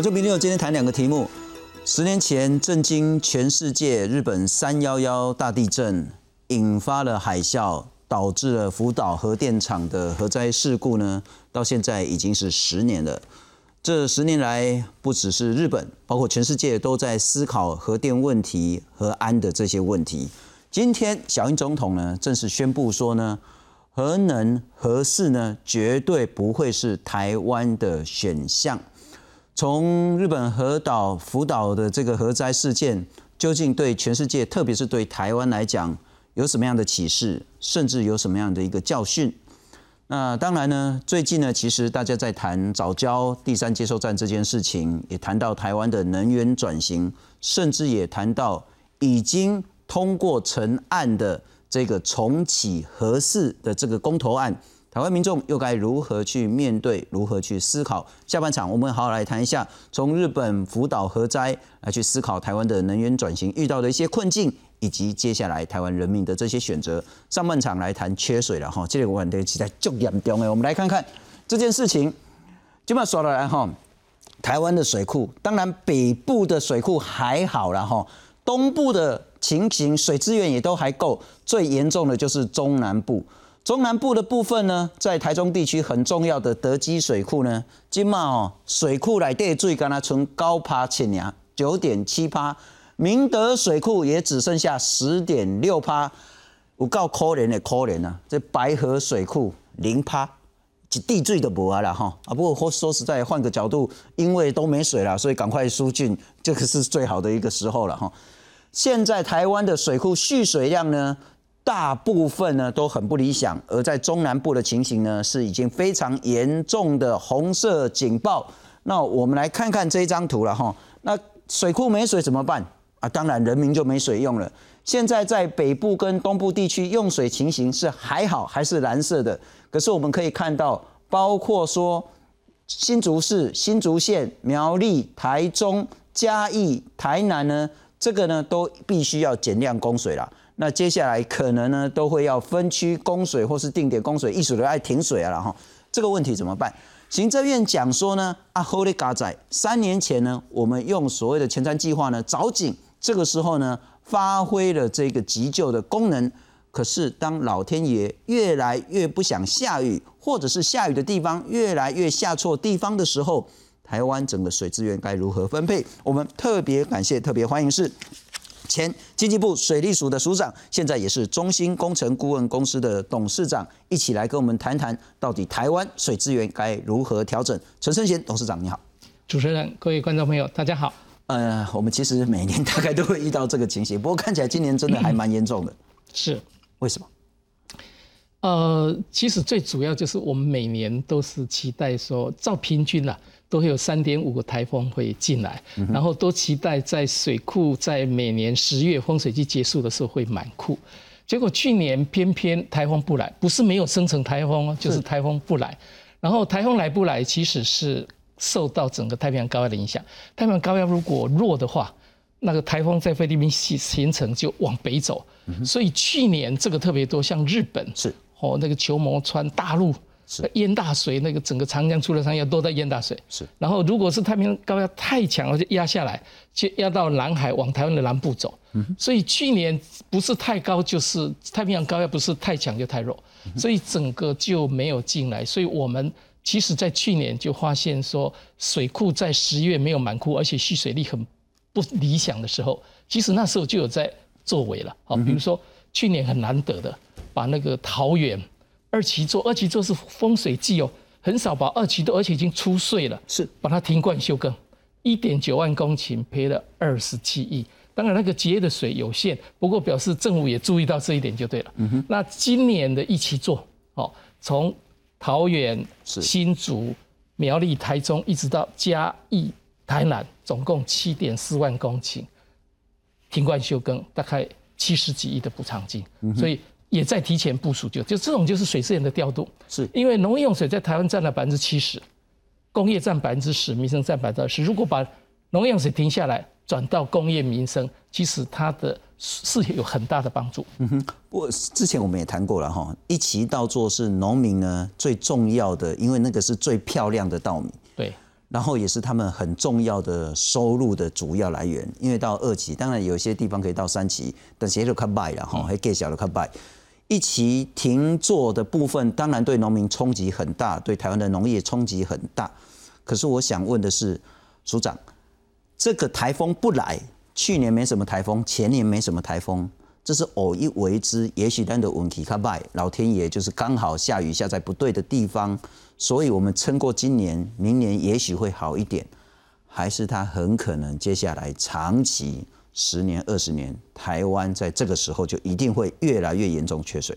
我就明天有今天谈两个题目。十年前震惊全世界，日本三幺幺大地震引发了海啸，导致了福岛核电厂的核灾事故呢，到现在已经是十年了。这十年来，不只是日本，包括全世界都在思考核电问题、和安的这些问题。今天，小英总统呢正式宣布说呢，核能、核四呢绝对不会是台湾的选项。从日本核岛福岛的这个核灾事件，究竟对全世界，特别是对台湾来讲，有什么样的启示，甚至有什么样的一个教训？那当然呢，最近呢，其实大家在谈早教第三接收站这件事情，也谈到台湾的能源转型，甚至也谈到已经通过成案的这个重启核四的这个公投案，台湾民众又该如何去面对，如何去思考？下半场我们好好来谈一下，从日本福岛核灾来去思考台湾的能源转型遇到的一些困境。以及接下来台湾人民的这些选择，上半场来谈缺水了哈，这个问题实在重严重的。我们来看看这件事情，基本上说来哈，台湾的水库，当然北部的水库还好了哈，东部的情形水资源也都还够，最严重的就是中南部。中南部的部分呢，在台中地区很重要的德基水库呢，今嘛哦水库来地最干那从高趴七年九点七趴。明德水库也只剩下十点六趴，有够可怜的可怜啊！这白河水库零趴，地最都无啊了哈啊！不过说实在，换个角度，因为都没水了，所以赶快疏浚，这个是最好的一个时候了哈。现在台湾的水库蓄水量呢，大部分呢都很不理想，而在中南部的情形呢，是已经非常严重的红色警报。那我们来看看这张图了哈。那水库没水怎么办？啊，当然人民就没水用了。现在在北部跟东部地区用水情形是还好，还是蓝色的。可是我们可以看到，包括说新竹市、新竹县、苗栗、台中、嘉义、台南呢，这个呢都必须要减量供水了。那接下来可能呢都会要分区供水或是定点供水，一时的爱停水了哈。这个问题怎么办？行政院讲说呢，啊，Holy God 仔，三年前呢，我们用所谓的前瞻计划呢，找井。这个时候呢，发挥了这个急救的功能。可是，当老天爷越来越不想下雨，或者是下雨的地方越来越下错地方的时候，台湾整个水资源该如何分配？我们特别感谢、特别欢迎是前经济部水利署的署长，现在也是中兴工程顾问公司的董事长，一起来跟我们谈谈，到底台湾水资源该如何调整？陈生贤董事长，你好。主持人、各位观众朋友，大家好。呃，我们其实每年大概都会遇到这个情形，不过看起来今年真的还蛮严重的。是，为什么？呃，其实最主要就是我们每年都是期待说，照平均啦，都会有三点五个台风会进来，然后都期待在水库在每年十月风水季结束的时候会满库。结果去年偏偏台风不来，不是没有生成台风哦，就是台风不来。然后台风来不来，其实是。受到整个太平洋高压的影响，太平洋高压如果弱的话，那个台风在菲律宾形形成就往北走，所以去年这个特别多，像日本是哦那个球磨川大陆是。淹大水，那个整个长江出了山要都在淹大水。是，然后如果是太平洋高压太强了就压下来，就压到南海往台湾的南部走，所以去年不是太高就是太平洋高压不是太强就太弱，所以整个就没有进来，所以我们。其实，在去年就发现说，水库在十月没有满库，而且蓄水率很不理想的时候，其实那时候就有在作为了。好，比如说去年很难得的，把那个桃园二期做，二期做是风水季哦，很少把二期座，而且已经出税了，是。把它停灌休耕，一点九万公顷赔了二十七亿。当然那个节的水有限，不过表示政府也注意到这一点就对了。嗯哼，那今年的一期做，哦，从桃园、新竹、苗栗、台中，一直到嘉义、台南，总共七点四万公顷停灌休耕，大概七十几亿的补偿金，所以也在提前部署。就就这种就是水资源的调度，是因为农业用水在台湾占了百分之七十，工业占百分之十，民生占百分之二十。如果把农业用水停下来，转到工业民生，其实它的。是有很大的帮助。嗯哼，不过之前我们也谈过了哈，一期稻作是农民呢最重要的，因为那个是最漂亮的稻米。对。然后也是他们很重要的收入的主要来源。因为到二期，当然有些地方可以到三期，但是就看败了哈，还给小的看败。一期停坐的部分，当然对农民冲击很大，对台湾的农业冲击很大。可是我想问的是，署长，这个台风不来，去年没什么台风，前年没什么台风。这是偶一为之，也许咱的问题卡败，老天爷就是刚好下雨下在不对的地方，所以我们撑过今年，明年也许会好一点，还是它很可能接下来长期十年、二十年，台湾在这个时候就一定会越来越严重缺水。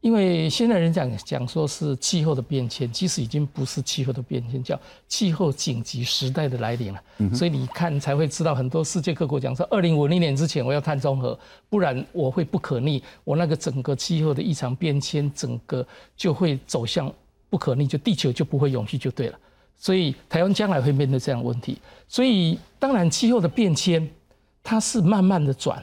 因为现在人讲讲说是气候的变迁，其实已经不是气候的变迁，叫气候紧急时代的来临了。所以你看才会知道很多世界各国讲说，二零五零年之前我要碳中和，不然我会不可逆，我那个整个气候的异常变迁，整个就会走向不可逆，就地球就不会永续就对了。所以台湾将来会面对这样的问题。所以当然气候的变迁，它是慢慢的转。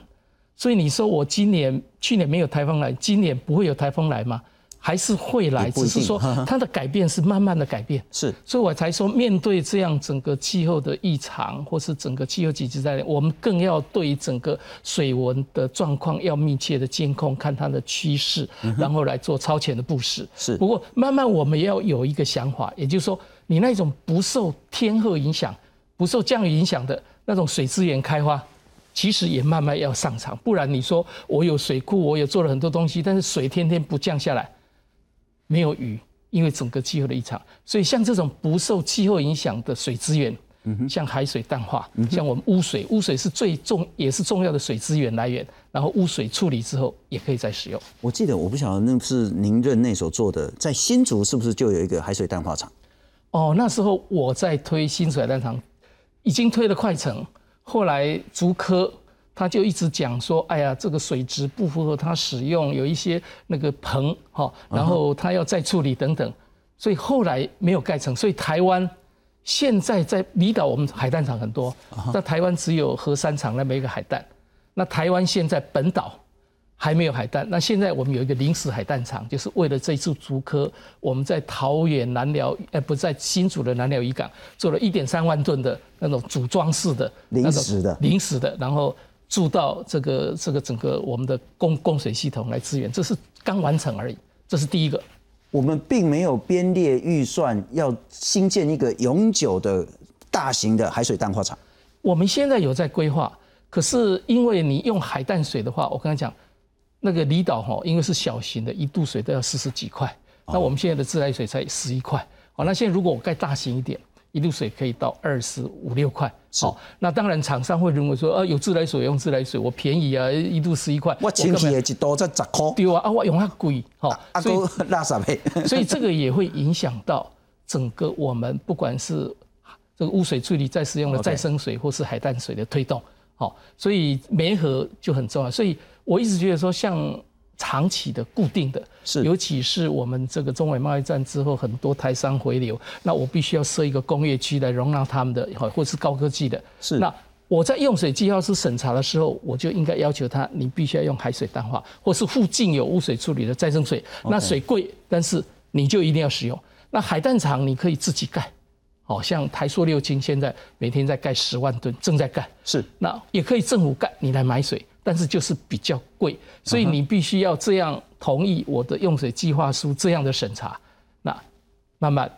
所以你说我今年、去年没有台风来，今年不会有台风来吗？还是会来，只是说它的改变是慢慢的改变。是，所以我才说，面对这样整个气候的异常，或是整个气候机制在，我们更要对整个水文的状况要密切的监控，看它的趋势，然后来做超前的布施。是。不过慢慢我们要有一个想法，也就是说，你那种不受天候影响、不受降雨影响的那种水资源开发。其实也慢慢要上场，不然你说我有水库，我也做了很多东西，但是水天天不降下来，没有雨，因为整个气候的异常，所以像这种不受气候影响的水资源，像海水淡化，像我们污水，污水是最重也是重要的水资源来源，然后污水处理之后也可以再使用。我记得我不晓得那是您任内所做的，在新竹是不是就有一个海水淡化厂？哦，那时候我在推新水淡厂，已经推了快成。后来竹科他就一直讲说，哎呀，这个水质不符合他使用，有一些那个硼哈，然后他要再处理等等，所以后来没有盖成。所以台湾现在在离岛，我们海淡厂很多，在台湾只有核三厂那么一个海淡。那台湾现在本岛。还没有海淡，那现在我们有一个临时海淡厂，就是为了这一次竹科，我们在桃园南寮，呃，不在新竹的南寮渔港做了一点三万吨的那种组装式的临时的临时的，然后注到这个这个整个我们的供供水系统来支援，这是刚完成而已，这是第一个。我们并没有编列预算要新建一个永久的大型的海水淡化厂，我们现在有在规划，可是因为你用海淡水的话，我刚才讲。那个离岛哈，因为是小型的，一度水都要四十几块。那我们现在的自来水才十一块。好，那现在如果我盖大型一点，一度水可以到二十五六块。好，那当然厂商会认为说，啊，有自来水用自来水，我便宜啊，一度十一块。我前期也一度在十块。对啊，啊我用它贵。好，所以拉啥呗？所以这个也会影响到整个我们不管是这个污水处理再使用的再生水或是海淡水的推动。好，所以煤核就很重要。所以。我一直觉得说，像长期的、固定的，是尤其是我们这个中美贸易战之后，很多台商回流，那我必须要设一个工业区来容纳他们的，或是高科技的。是那我在用水计划师审查的时候，我就应该要求他，你必须要用海水淡化，或是附近有污水处理的再生水。那水贵，但是你就一定要使用。那海淡厂你可以自己盖，好像台塑六氢现在每天在盖十万吨，正在盖。是那也可以政府盖，你来买水。但是就是比较贵，所以你必须要这样同意我的用水计划书这样的审查，那慢慢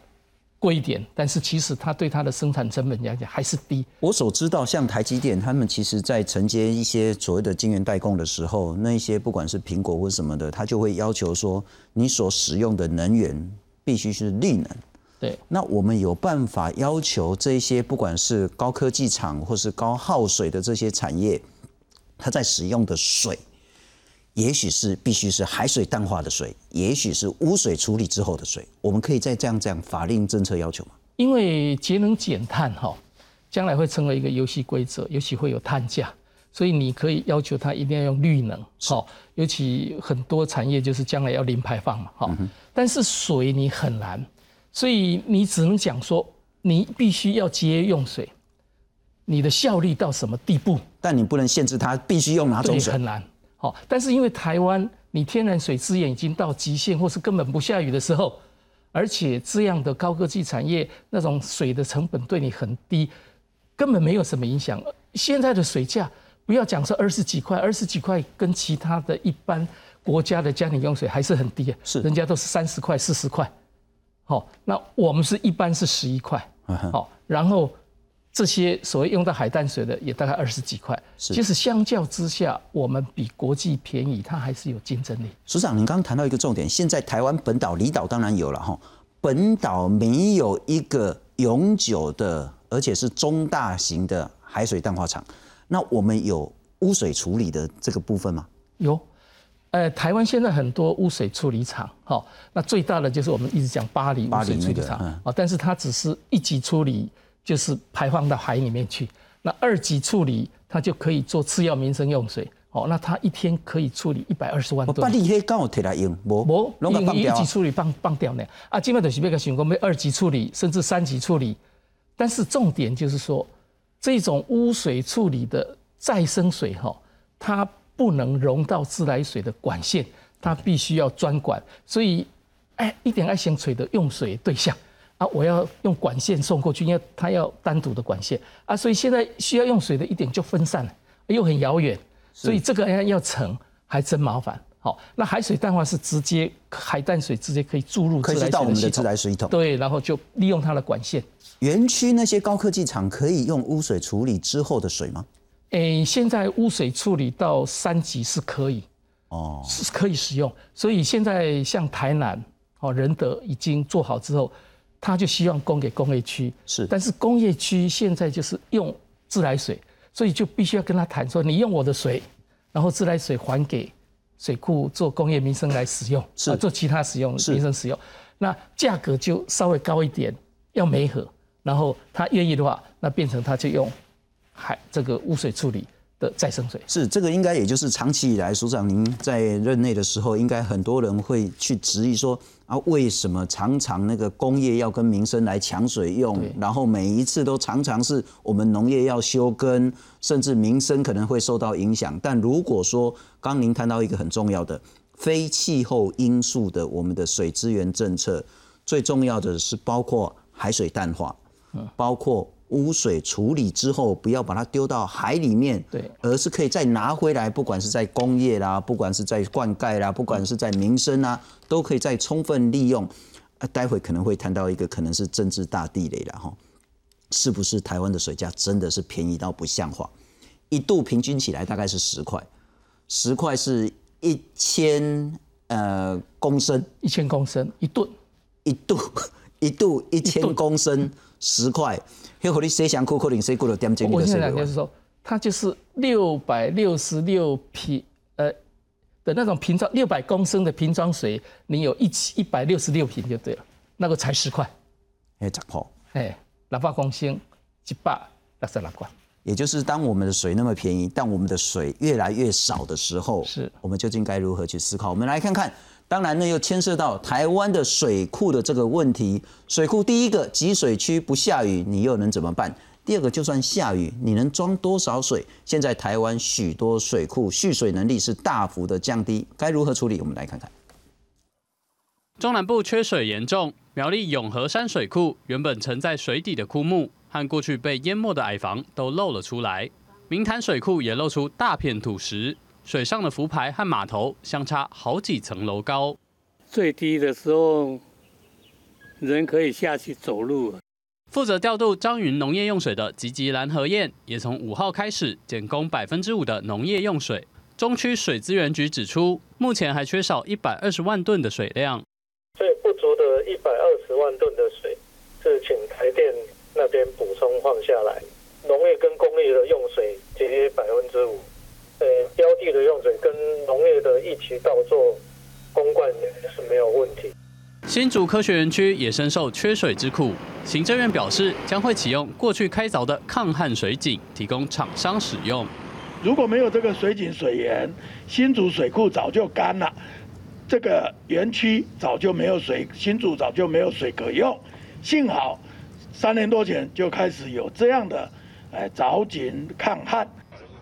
贵一点，但是其实它对它的生产成本来讲还是低。我所知道，像台积电，他们其实在承接一些所谓的晶圆代工的时候，那一些不管是苹果或什么的，他就会要求说，你所使用的能源必须是绿能。对，那我们有办法要求这些不管是高科技厂或是高耗水的这些产业。它在使用的水，也许是必须是海水淡化的水，也许是污水处理之后的水。我们可以再这样这样法令政策要求吗？因为节能减碳哈，将来会成为一个游戏规则，尤其会有碳价，所以你可以要求它一定要用绿能。好，尤其很多产业就是将来要零排放嘛。好，但是水你很难，所以你只能讲说，你必须要节约用水。你的效率到什么地步？但你不能限制它必须用哪种水，很难。好，但是因为台湾你天然水资源已经到极限，或是根本不下雨的时候，而且这样的高科技产业，那种水的成本对你很低，根本没有什么影响。现在的水价，不要讲说二十几块，二十几块跟其他的一般国家的家庭用水还是很低，是人家都是三十块、四十块，好，那我们是一般是十一块，好，然后这些所谓用到海淡水的也大概二十几块，其实相较之下，我们比国际便宜，它还是有竞争力。署长，您刚刚谈到一个重点，现在台湾本岛离岛当然有了哈，本岛没有一个永久的，而且是中大型的海水淡化厂，那我们有污水处理的这个部分吗？有。呃，台湾现在很多污水处理厂，哈，那最大的就是我们一直讲巴黎污水处理厂，啊，但是它只是一级处理，就是排放到海里面去。那二级处理，它就可以做次要民生用水，哦，那它一天可以处理一百二十万吨。巴黎迄刚好提来用，无无，用一级处理放放掉呢？啊，基本就是要个想讲要二级处理，甚至三级处理。但是重点就是说，这种污水处理的再生水，哈，它。不能融到自来水的管线，它必须要专管，所以，哎，一点爱先水的用水对象啊，我要用管线送过去，因为它要单独的管线啊，所以现在需要用水的一点就分散了，又很遥远，所以这个要要成还真麻烦。好，那海水淡化是直接海淡水直接可以注入可以到我们的自来水桶，对，然后就利用它的管线。园区那些高科技厂可以用污水处理之后的水吗？诶，现在污水处理到三级是可以，哦，是可以使用。所以现在像台南、哦仁德已经做好之后，他就希望供给工业区。是，但是工业区现在就是用自来水，所以就必须要跟他谈说，你用我的水，然后自来水还给水库做工业民生来使用，是做其他使用民生使用，那价格就稍微高一点，要媒合，然后他愿意的话，那变成他就用。海这个污水处理的再生水是这个，应该也就是长期以来，署长您在任内的时候，应该很多人会去质疑说啊，为什么常常那个工业要跟民生来抢水用，然后每一次都常常是我们农业要休耕，甚至民生可能会受到影响。但如果说刚您谈到一个很重要的非气候因素的我们的水资源政策，最重要的是包括海水淡化，嗯，包括。污水处理之后，不要把它丢到海里面，对，而是可以再拿回来，不管是在工业啦，不管是在灌溉啦，不管是在民生啊，都可以再充分利用。啊，待会可能会谈到一个可能是政治大地雷了哈，是不是台湾的水价真的是便宜到不像话？一度平均起来大概是十块，十块是一千呃公升，一千公升一吨，一度一度一千公升十块。黑火力谁想库库林谁库的点进我现在就是说，它就是六百六十六瓶呃的那种瓶装六百公升的瓶装水，你有一七一百六十六瓶就对了，那个才十块，哎，十块，哎，六百公升一百六十六块。也就是当我们的水那么便宜，但我们的水越来越少的时候，是我们究竟该如何去思考？我们来看看。当然呢，又牵涉到台湾的水库的这个问题。水库第一个集水区不下雨，你又能怎么办？第二个，就算下雨，你能装多少水？现在台湾许多水库蓄水能力是大幅的降低，该如何处理？我们来看看。中南部缺水严重，苗栗永和山水库原本沉在水底的枯木和过去被淹没的矮房都露了出来，明潭水库也露出大片土石。水上的浮排和码头相差好几层楼高，最低的时候人可以下去走路。负责调度张云农业用水的吉吉兰和燕也从五号开始减供百分之五的农业用水。中区水资源局指出，目前还缺少一百二十万吨的水量，所以不足的一百二十万吨的水是请台电那边补充放下来，农业跟工业的用水节约百分之五。呃，标的的用水跟农业的一起倒做公灌是没有问题。新竹科学园区也深受缺水之苦，行政院表示将会启用过去开凿的抗旱水井，提供厂商使用。如果没有这个水井水源，新竹水库早就干了，这个园区早就没有水，新竹早就没有水可用。幸好三年多前就开始有这样的，哎，凿井抗旱。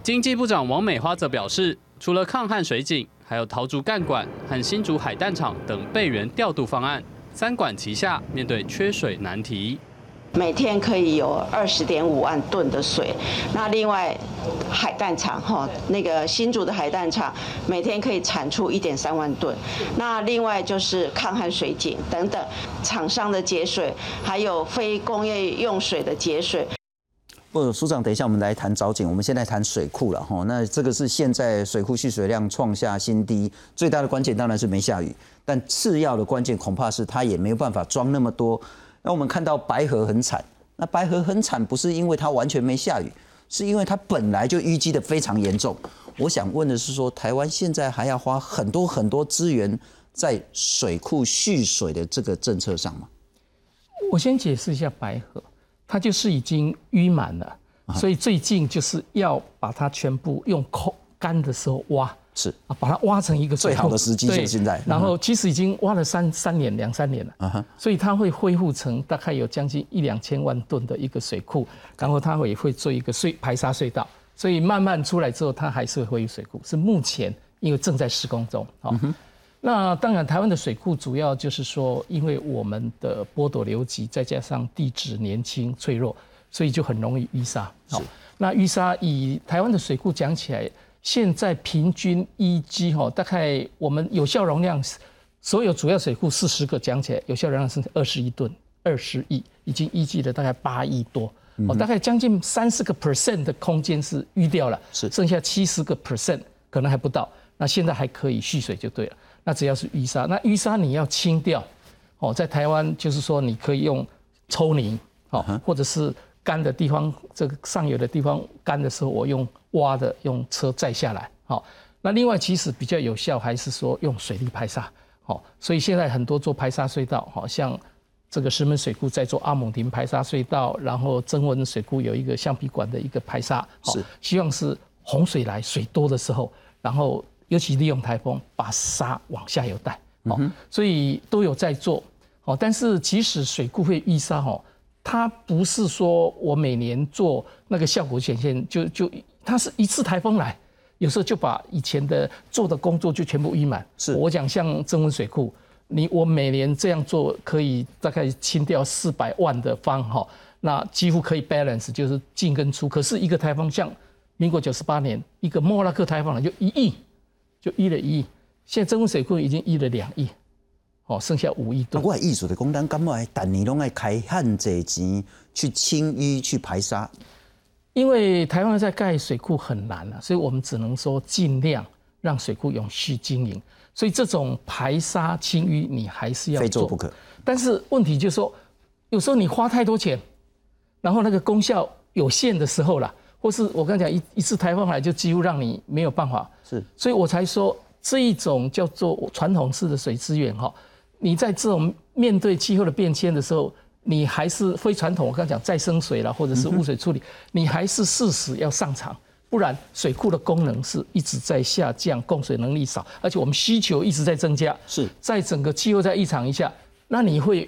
经济部长王美花则表示，除了抗旱水井，还有桃竹干管和新竹海淡厂等备援调度方案，三管齐下，面对缺水难题。每天可以有二十点五万吨的水，那另外海淡厂哈，那个新竹的海淡厂每天可以产出一点三万吨，那另外就是抗旱水井等等厂商的节水，还有非工业用水的节水。不，署长，等一下我们来谈藻井，我们现在谈水库了哈。那这个是现在水库蓄水量创下新低，最大的关键当然是没下雨，但次要的关键恐怕是它也没有办法装那么多。那我们看到白河很惨，那白河很惨不是因为它完全没下雨，是因为它本来就淤积的非常严重。我想问的是说，台湾现在还要花很多很多资源在水库蓄水的这个政策上吗？我先解释一下白河，它就是已经淤满了，所以最近就是要把它全部用口干的时候挖。是啊，把它挖成一个最好的时机，就是现在。然后其实已经挖了三三年、两三年了，啊所以它会恢复成大概有将近一两千万吨的一个水库，然后它会会做一个隧排沙隧道，所以慢慢出来之后，它还是会恢复水库。是目前因为正在施工中，好。那当然，台湾的水库主要就是说，因为我们的波陡流急，再加上地质年轻脆弱，所以就很容易淤沙。好，那淤沙以台湾的水库讲起来。现在平均一基哈，大概我们有效容量，所有主要水库四十个讲起来，有效容量是二十一吨，二十亿已经一季了大概八亿多，哦，大概将近三十个 percent 的空间是淤掉了，是剩下七十个 percent 可能还不到，那现在还可以蓄水就对了。那只要是淤沙，那淤沙你要清掉，哦，在台湾就是说你可以用抽泥，哦，或者是。干的地方，这个上游的地方干的时候，我用挖的，用车载下来。好，那另外其实比较有效，还是说用水力排沙。好，所以现在很多做排沙隧道，好像这个石门水库在做阿蒙亭排沙隧道，然后增温水库有一个橡皮管的一个排沙。是，希望是洪水来水多的时候，然后尤其利用台风把沙往下游带。好，所以都有在做。好，但是即使水库会淤沙，哦。它不是说我每年做那个效果显现，就就它是一次台风来，有时候就把以前的做的工作就全部淤满。是我讲像增温水库，你我每年这样做可以大概清掉四百万的方哈，那几乎可以 balance 就是进跟出。可是一个台风像民国九十八年一个莫拉克台风来，就一亿，就淤了一亿，现在增温水库已经淤了两亿。哦，剩下五亿吨。我艺术的工单，干嘛每年拢爱开旱这钱去清淤、去排沙？因为台湾在盖水库很难了，所以我们只能说尽量让水库永续经营。所以这种排沙清淤，你还是要非做不可。但是问题就是说，有时候你花太多钱，然后那个功效有限的时候了，或是我刚讲一一次台风来就几乎让你没有办法。是，所以我才说这一种叫做传统式的水资源哈。你在这种面对气候的变迁的时候，你还是非传统。我刚讲再生水了，或者是污水处理，你还是适时要上场，不然水库的功能是一直在下降，供水能力少，而且我们需求一直在增加。是在整个气候在异常一下，那你会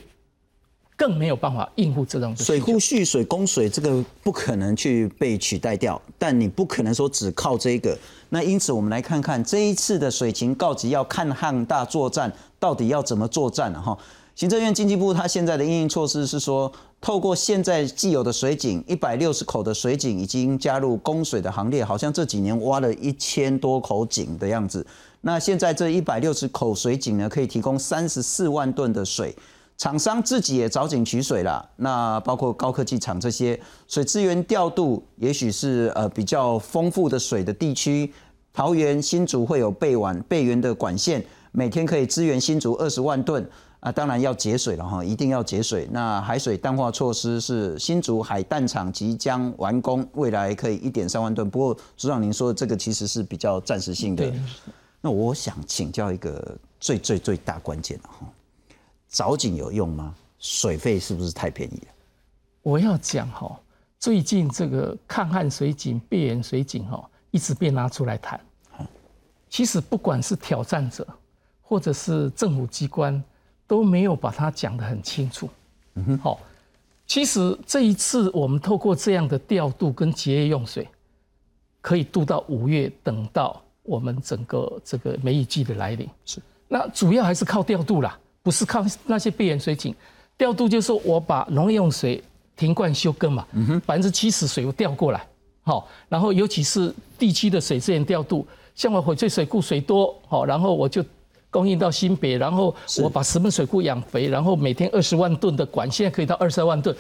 更没有办法应付这种水库蓄水供水，这个不可能去被取代掉。但你不可能说只靠这个。那因此，我们来看看这一次的水情告急，要看汉大作战。到底要怎么作战呢？哈，行政院经济部它现在的应应措施是说，透过现在既有的水井，一百六十口的水井已经加入供水的行列，好像这几年挖了一千多口井的样子。那现在这一百六十口水井呢，可以提供三十四万吨的水，厂商自己也找井取水了。那包括高科技厂这些水资源调度，也许是呃比较丰富的水的地区，桃园新竹会有备管备源的管线。每天可以支援新竹二十万吨啊，当然要节水了哈，一定要节水。那海水淡化措施是新竹海淡厂即将完工，未来可以一点三万吨。不过组长您说的这个其实是比较暂时性的。那我想请教一个最最最大关键的哈，藻井有用吗？水费是不是太便宜了？我要讲哈，最近这个抗旱水井、备源水井哈，一直被拿出来谈。其实不管是挑战者。或者是政府机关都没有把它讲得很清楚。嗯哼，好，其实这一次我们透过这样的调度跟节约用水，可以度到五月，等到我们整个这个梅雨季的来临。是，那主要还是靠调度啦，不是靠那些备源水井调度，就是我把农业用水停灌休耕嘛，百分之七十水我调过来，好，然后尤其是地区的水资源调度，像我翡翠水库水多，好，然后我就供应到新北，然后我把石门水库养肥，然后每天二十万吨的管，现在可以到二十二万吨，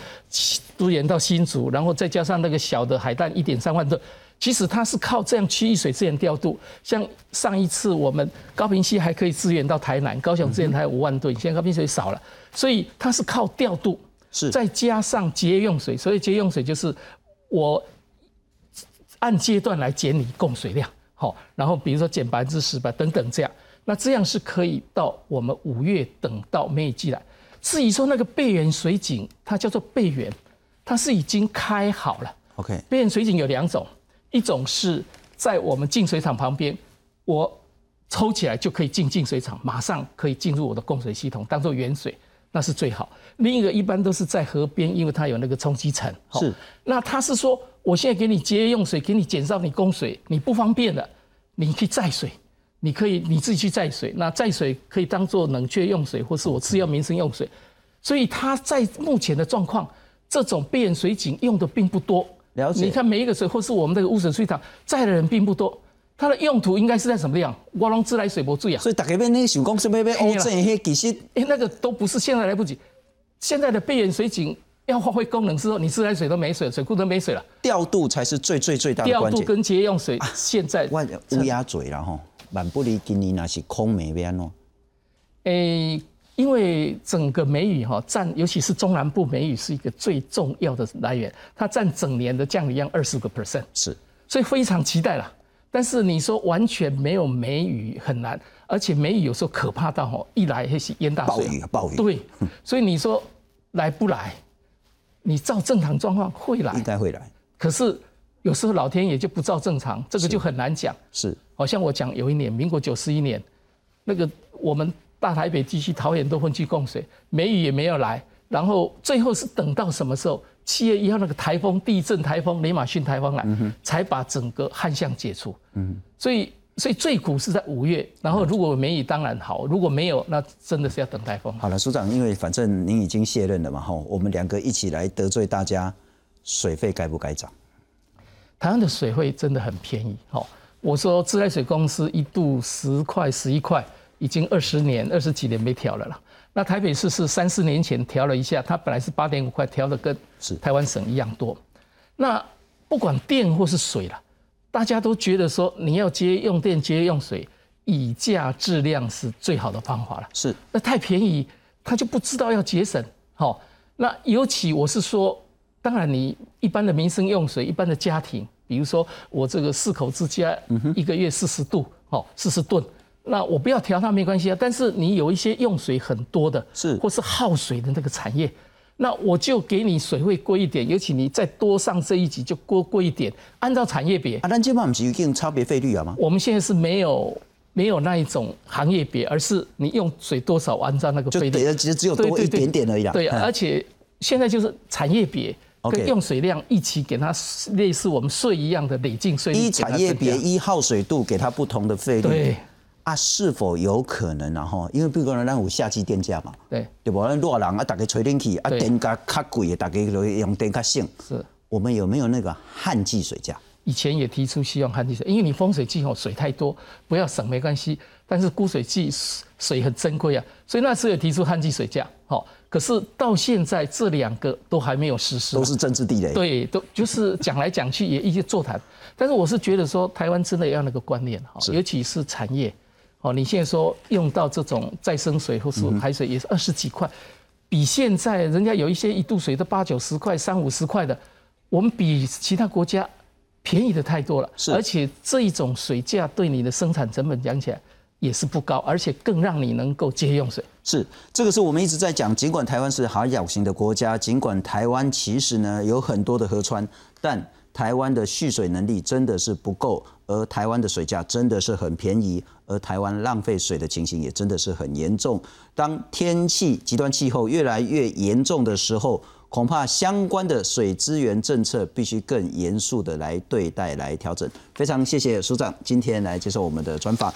都延到新竹，然后再加上那个小的海淡一点三万吨。其实它是靠这样区域水资源调度，像上一次我们高平溪还可以支援到台南，高雄支援台五万吨，现在高平水少了，所以它是靠调度，是再加上节约用水，所以节约用水就是我按阶段来减你供水量，好，然后比如说减百分之十吧等等这样，那这样是可以到我们五月等到梅雨季来。至于说那个备源水井，它叫做备源，它是已经开好了。OK，备源水井有两种，一种是在我们净水厂旁边，我抽起来就可以进净水厂，马上可以进入我的供水系统，当做原水，那是最好。另一个一般都是在河边，因为它有那个冲积层。哦是，那他是说，我现在给你节约用水，给你减少你供水，你不方便了，你去载水。你可以你自己去载水，那载水可以当做冷却用水，或是我次要民生用水。所以它在目前的状况，这种备源水井用的并不多。了解你看每一个水，或是我们这个污水处理厂在的人并不多，它的用途应该是在什么地方？我拢自来水不注意啊，所以大家要那想讲什么要欧正迄其实哎，那个都不是现在来不及。现在的备源水井要发挥功能之后，你自来水都没水，水库都没水了，调度才是最最最大的关键。调度跟节约用水，现在我乌鸦嘴了吼，万不离今年那是空梅要安怎？诶，因为整个梅雨哈占，尤其是中南部梅雨是一个最重要的来源，它占整年的降雨量二十个 percent，是。所以非常期待了。但是你说完全没有梅雨很难，而且梅雨有时候可怕到哈，一来是淹大水，暴雨啊暴雨。对，所以你说来不来？你照正常状况会来。应，该会来，可是有时候老天爷就不照正常，这个就很难讲。是。好像我讲有一年，民国九十一年，那个我们大台北地区桃园都分区供水，梅雨也没有来，然后最后是等到什么时候？七月一号那个台风、地震台风、雷马逊台风来，才把整个旱象解除。嗯，所以所以最苦是在五月，然后如果梅雨当然好，如果没有，那真的是要等台风。好了，署长，因为反正您已经卸任了嘛，吼，我们两个一起来得罪大家，水费该不该涨？台湾的水费真的很便宜，哦，我说自来水公司一度十块、十一块，已经二十年、二十几年没调了啦。那台北市是三四年前调了一下，它本来是八点五块，调的跟台湾省一样多。那不管电或是水了，大家都觉得说你要节约用电、节约用水，以价质量是最好的方法了。是那太便宜，他就不知道要节省。好，那尤其我是说，当然你一般的民生用水，一般的家庭，比如说我这个四口之家，一个月四十度，哦，四十吨，那我不要调它没关系啊。但是你有一些用水很多的，是或是耗水的那个产业，那我就给你水费贵一点，尤其你再多上这一级就多贵一点，按照产业别。啊，咱这嘛不是有定差别费率啊吗？我们现在是没有没有那一种行业别，而是你用水多少，按照那个就费率给的其实只有多一点点而已啦。对，嗯而且现在就是产业别跟用水量一起给它类似我们税一样的累进税率依给它产业别、增加依耗水度给它不同的费率。对啊，是否有可能然后，因为比如讲咱有夏季电价嘛，对对不？咱热人啊，大家吹冷气啊，对电价较贵的，大家就用电较省。是。我们有没有那个旱季水价？以前也提出希望旱季水，因为你风水季吼水太多，不要省没关系。但是枯水季水很珍贵啊，所以那时候也提出旱季水价。好，可是到现在这两个都还没有实施啊，都是政治地雷。对，都就是讲来讲去也一些座谈，但是我是觉得说台湾真的要那个观念哈，尤其是产业，哦，你现在说用到这种再生水或是海水也是二十几块，比现在人家有一些一度水都八九十块、三五十块的，我们比其他国家便宜的太多了，是而且这一种水价对你的生产成本讲起来也是不高，而且更让你能够节约用水。是，这个是我们一直在讲。尽管台湾是海岛型的国家，尽管台湾其实呢有很多的河川，但台湾的蓄水能力真的是不够，而台湾的水价真的是很便宜，而台湾浪费水的情形也真的是很严重。当天气极端气候越来越严重的时候，恐怕相关的水资源政策必须更严肃的来对待、来调整。非常谢谢署长今天来接受我们的专访。